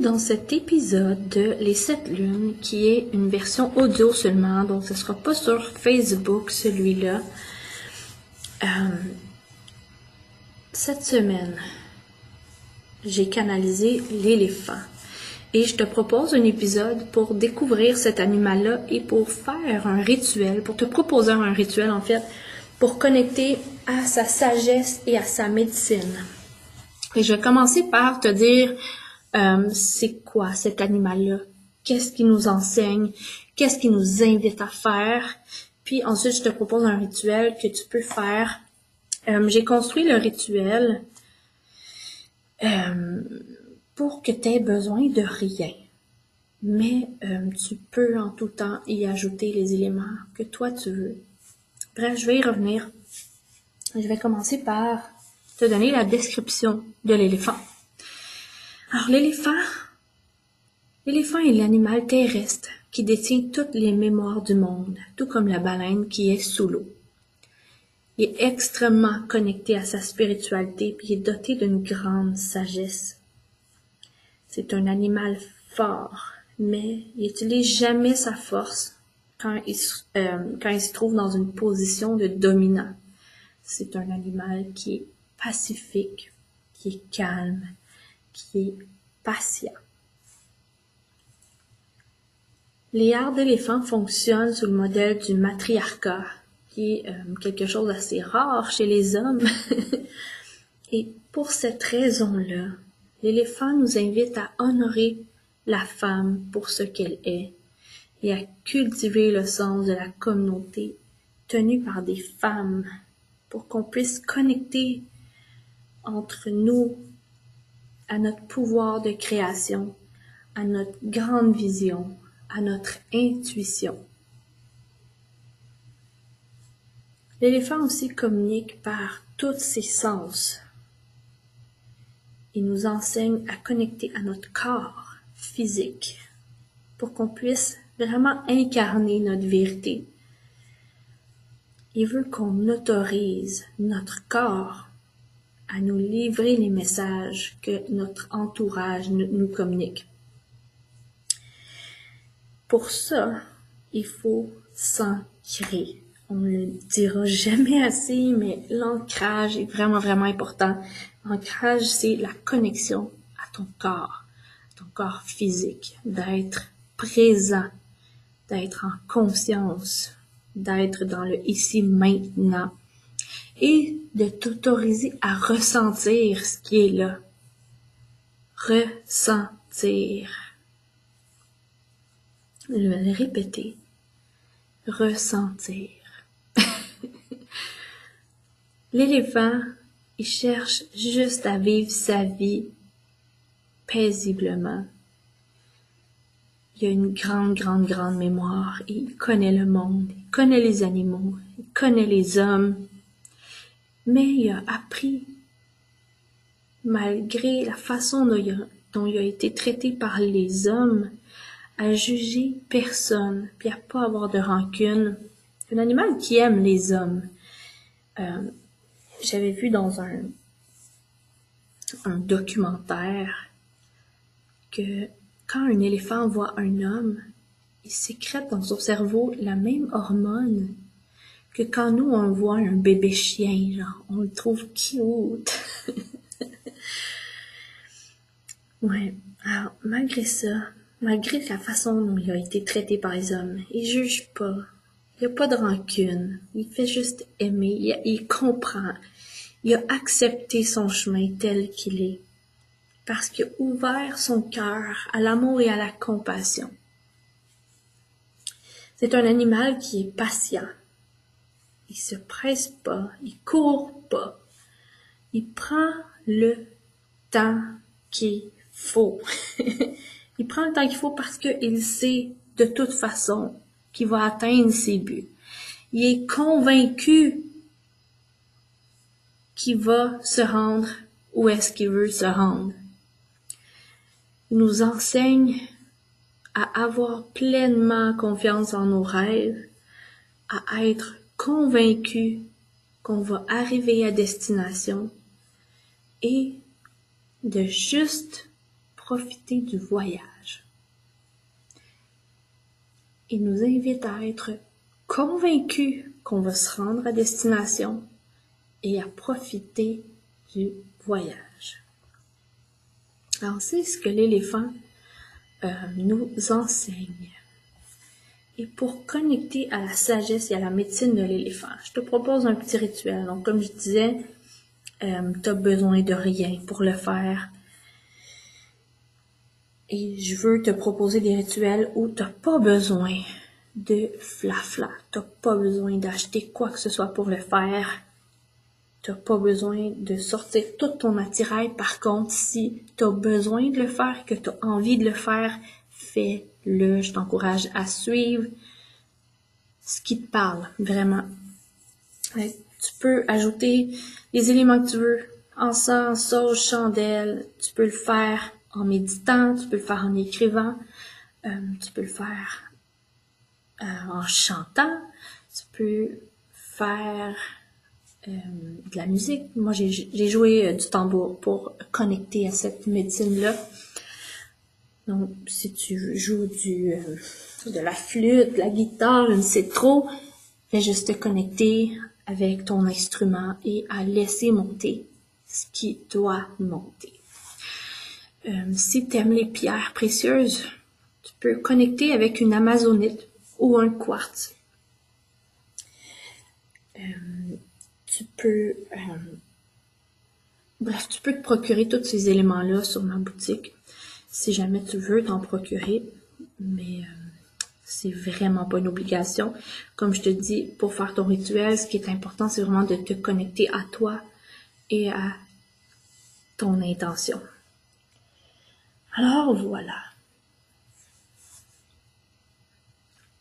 dans cet épisode de Les Sept Lunes, qui est une version audio seulement, donc ce sera pas sur Facebook celui-là. Euh, cette semaine, j'ai canalisé l'éléphant. Et je te propose un épisode pour découvrir cet animal-là et pour faire un rituel, pour te proposer un rituel en fait, pour connecter à sa sagesse et à sa médecine. Et je vais commencer par te dire euh, c'est quoi cet animal-là, qu'est-ce qu'il nous enseigne, qu'est-ce qu'il nous invite à faire? Puis ensuite, je te propose un rituel que tu peux faire. Euh, J'ai construit le rituel euh, pour que tu aies besoin de rien. Mais tu peux en tout temps y ajouter les éléments que toi tu veux. Bref, je vais y revenir. Je vais commencer par te donner la description de l'éléphant. Alors l'éléphant, l'éléphant est l'animal terrestre qui détient toutes les mémoires du monde, tout comme la baleine qui est sous l'eau. Il est extrêmement connecté à sa spiritualité puis il est doté d'une grande sagesse. C'est un animal fort, mais il n'utilise jamais sa force euh, quand il se trouve dans une position de dominant. C'est un animal qui est pacifique, qui est calme, qui est patient. Les arts d'éléphant fonctionnent sous le modèle du matriarcat, qui est euh, quelque chose d'assez rare chez les hommes. Et pour cette raison-là, l'éléphant nous invite à honorer la femme pour ce qu'elle est et à cultiver le sens de la communauté tenue par des femmes pour qu'on puisse connecter entre nous à notre pouvoir de création, à notre grande vision, à notre intuition. L'éléphant aussi communique par tous ses sens. Il nous enseigne à connecter à notre corps physique pour qu'on puisse vraiment incarner notre vérité. Il veut qu'on autorise notre corps à nous livrer les messages que notre entourage nous communique. Pour ça, il faut s'ancrer. On ne le dira jamais assez, mais l'ancrage est vraiment, vraiment important. L'ancrage, c'est la connexion à ton corps, à ton corps physique, d'être présent, d'être en conscience, d'être dans le ici maintenant et de t'autoriser à ressentir ce qui est là. Ressentir. Je vais le répéter. Ressentir. L'éléphant, il cherche juste à vivre sa vie paisiblement. Il a une grande, grande, grande mémoire. Il connaît le monde, il connaît les animaux, il connaît les hommes, mais il a appris, malgré la façon dont il a, été traité par les hommes, à juger personne, puis à pas avoir de rancune. Un animal qui aime les hommes. Euh, j'avais vu dans un, un documentaire que quand un éléphant voit un homme, il sécrète dans son cerveau la même hormone quand nous, on voit un bébé chien, genre, on le trouve cute. ouais. Alors, malgré ça, malgré la façon dont il a été traité par les hommes, il juge pas. Il a pas de rancune. Il fait juste aimer. Il, il comprend. Il a accepté son chemin tel qu'il est. Parce qu'il a ouvert son cœur à l'amour et à la compassion. C'est un animal qui est patient, il se presse pas, il court pas. Il prend le temps qu'il faut. il prend le temps qu'il faut parce qu'il sait de toute façon qu'il va atteindre ses buts. Il est convaincu qu'il va se rendre où est-ce qu'il veut se rendre. Il nous enseigne à avoir pleinement confiance en nos rêves, à être convaincu qu'on va arriver à destination et de juste profiter du voyage. Il nous invite à être convaincus qu'on va se rendre à destination et à profiter du voyage. Alors, c'est ce que l'éléphant euh, nous enseigne. Et pour connecter à la sagesse et à la médecine de l'éléphant, je te propose un petit rituel. Donc, comme je disais, euh, tu as besoin de rien pour le faire. Et je veux te proposer des rituels où tu n'as pas besoin de flafla. Tu n'as pas besoin d'acheter quoi que ce soit pour le faire. Tu n'as pas besoin de sortir tout ton attirail. Par contre, si tu as besoin de le faire, que tu as envie de le faire, fais-le. Je t'encourage à suivre ce qui te parle, vraiment. Tu peux ajouter les éléments que tu veux, encens, sauge, chandelle. Tu peux le faire en méditant, tu peux le faire en écrivant, euh, tu peux le faire euh, en chantant, tu peux faire euh, de la musique. Moi, j'ai joué du tambour pour connecter à cette médecine-là. Donc, si tu joues du, de la flûte, de la guitare, je ne sais trop, fais juste te connecter avec ton instrument et à laisser monter ce qui doit monter. Euh, si tu aimes les pierres précieuses, tu peux connecter avec une amazonite ou un quartz. Euh, tu peux euh, bref, tu peux te procurer tous ces éléments-là sur ma boutique si jamais tu veux t'en procurer, mais c'est vraiment pas une obligation. Comme je te dis, pour faire ton rituel, ce qui est important, c'est vraiment de te connecter à toi et à ton intention. Alors voilà.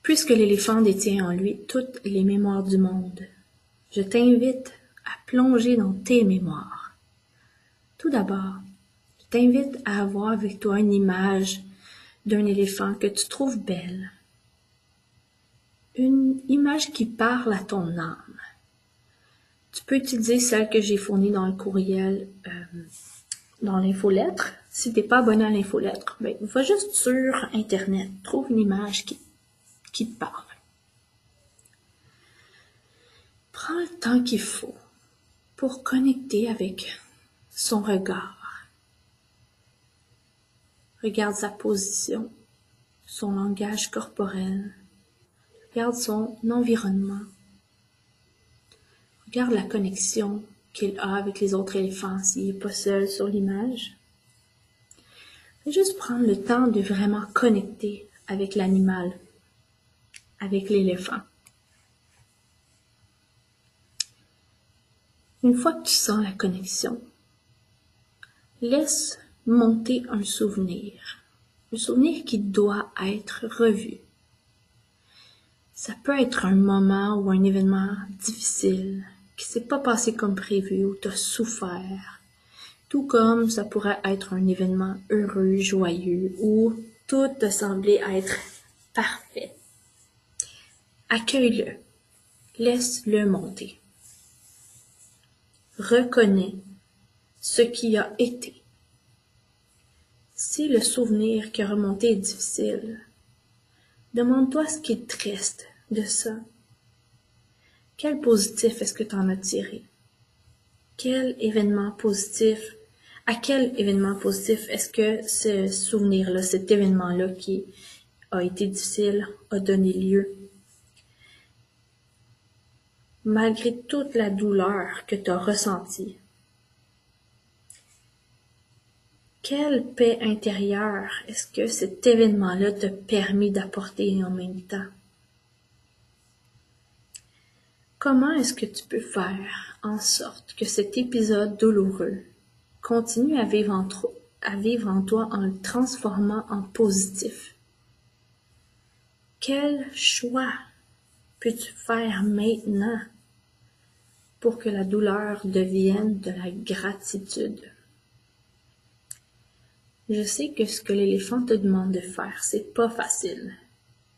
Puisque l'éléphant détient en lui toutes les mémoires du monde, je t'invite à plonger dans tes mémoires. Tout d'abord, t'invite à avoir avec toi une image d'un éléphant que tu trouves belle, une image qui parle à ton âme. Tu peux utiliser celle que j'ai fournie dans le courriel, euh, dans l'infolettre. Si t'es pas abonné à l'infolettre, ben, va juste sur Internet, trouve une image qui, qui te parle. Prends le temps qu'il faut pour connecter avec son regard. Regarde sa position, son langage corporel, Regarde son environnement. Regarde la connexion qu'il a avec les autres éléphants s'il n'est pas seul sur l'image. Juste prendre le temps de vraiment connecter avec l'animal, avec l'éléphant. Une fois que tu sens la connexion, laisse monter un souvenir, un souvenir qui doit être revu. Ça peut être un moment ou un événement difficile qui s'est pas passé comme prévu ou t'as souffert. Tout comme ça pourrait être un événement heureux, joyeux où tout te semblait être parfait. Accueille-le. Laisse-le monter. Reconnais ce qui a été. Si le souvenir qui a remonté est difficile, Demande-toi ce qui est triste de ça. Quel positif est-ce que tu en as tiré? Quel événement positif, à quel événement positif est-ce que ce souvenir-là, cet événement-là qui a été difficile, a donné lieu? Malgré toute la douleur que tu as ressentie, Quelle paix intérieure est-ce que cet événement-là te permet d'apporter en même temps? Comment est-ce que tu peux faire en sorte que cet épisode douloureux continue à vivre en, à vivre en toi en le transformant en positif? Quel choix peux-tu faire maintenant pour que la douleur devienne de la gratitude? Je sais que ce que l'éléphant te demande de faire, c'est pas facile.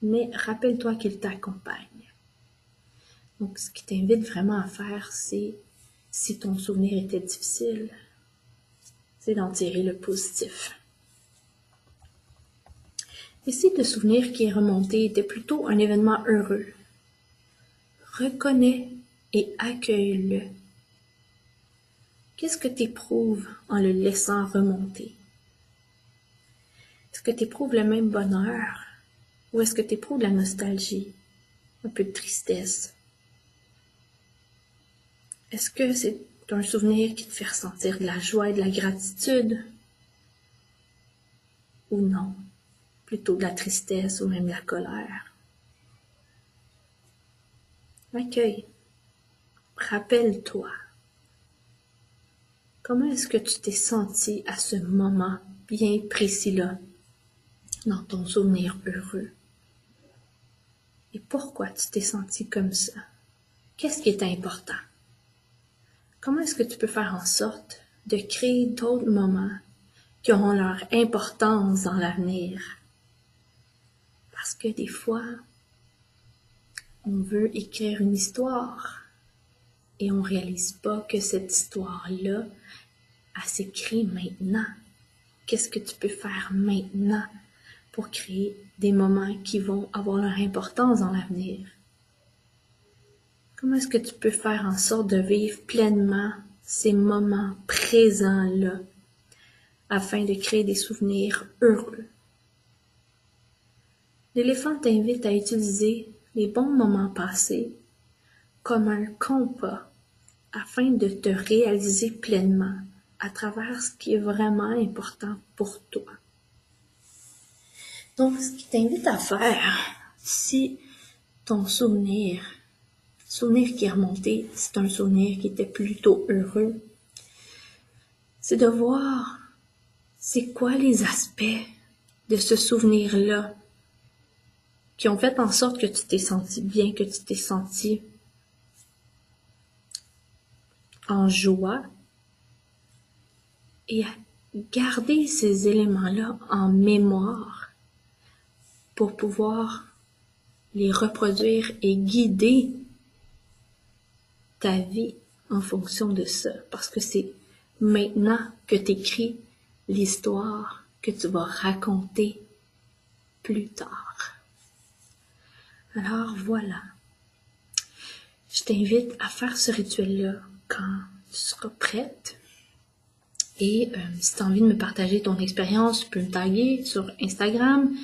Mais rappelle-toi qu'il t'accompagne. Donc, ce qui t'invite vraiment à faire, c'est, si ton souvenir était difficile, c'est d'en tirer le positif. Et si le souvenir qui est remonté était plutôt un événement heureux, reconnais et accueille-le. Qu'est-ce que tu éprouves en le laissant remonter? Est-ce que tu éprouves le même bonheur? Ou est-ce que tu éprouves la nostalgie, un peu de tristesse? Est-ce que c'est un souvenir qui te fait ressentir de la joie et de la gratitude? Ou non? Plutôt de la tristesse ou même de la colère? Accueille. Rappelle-toi. Comment est-ce que tu t'es senti à ce moment bien précis-là? Dans ton souvenir heureux? Et pourquoi tu t'es senti comme ça? Qu'est-ce qui est important? Comment est-ce que tu peux faire en sorte de créer d'autres moments qui auront leur importance dans l'avenir? Parce que des fois, on veut écrire une histoire et on réalise pas que cette histoire-là, elle s'écrit maintenant. Qu'est-ce que tu peux faire maintenant? Pour créer des moments qui vont avoir leur importance dans l'avenir? Comment est-ce que tu peux faire en sorte de vivre pleinement ces moments présents-là afin de créer des souvenirs heureux? L'éléphant t'invite à utiliser les bons moments passés comme un compas afin de te réaliser pleinement à travers ce qui est vraiment important pour toi. Donc, ce qui t'invite à faire, si ton souvenir souvenir qui est remonté, c'est un souvenir qui était plutôt heureux. C'est de voir c'est quoi les aspects de ce souvenir-là qui ont fait en sorte que tu t'es senti bien, que tu t'es senti en joie et garder ces éléments-là en mémoire pour pouvoir les reproduire et guider ta vie en fonction de ça, parce que c'est maintenant que tu écris l'histoire que tu vas raconter plus tard. Alors voilà. Je t'invite à faire ce rituel-là quand tu seras prête. Et euh, si tu as envie de me partager ton expérience, tu peux me taguer sur Instagram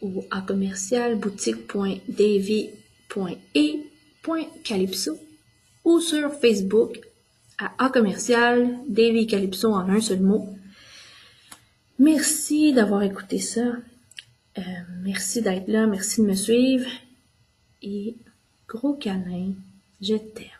ou à commercial boutique.davy.e.calypso ou sur Facebook à A commercial Davy Calypso en un seul mot. Merci d'avoir écouté ça. Euh, merci d'être là, merci de me suivre et gros câlin, je t'aime.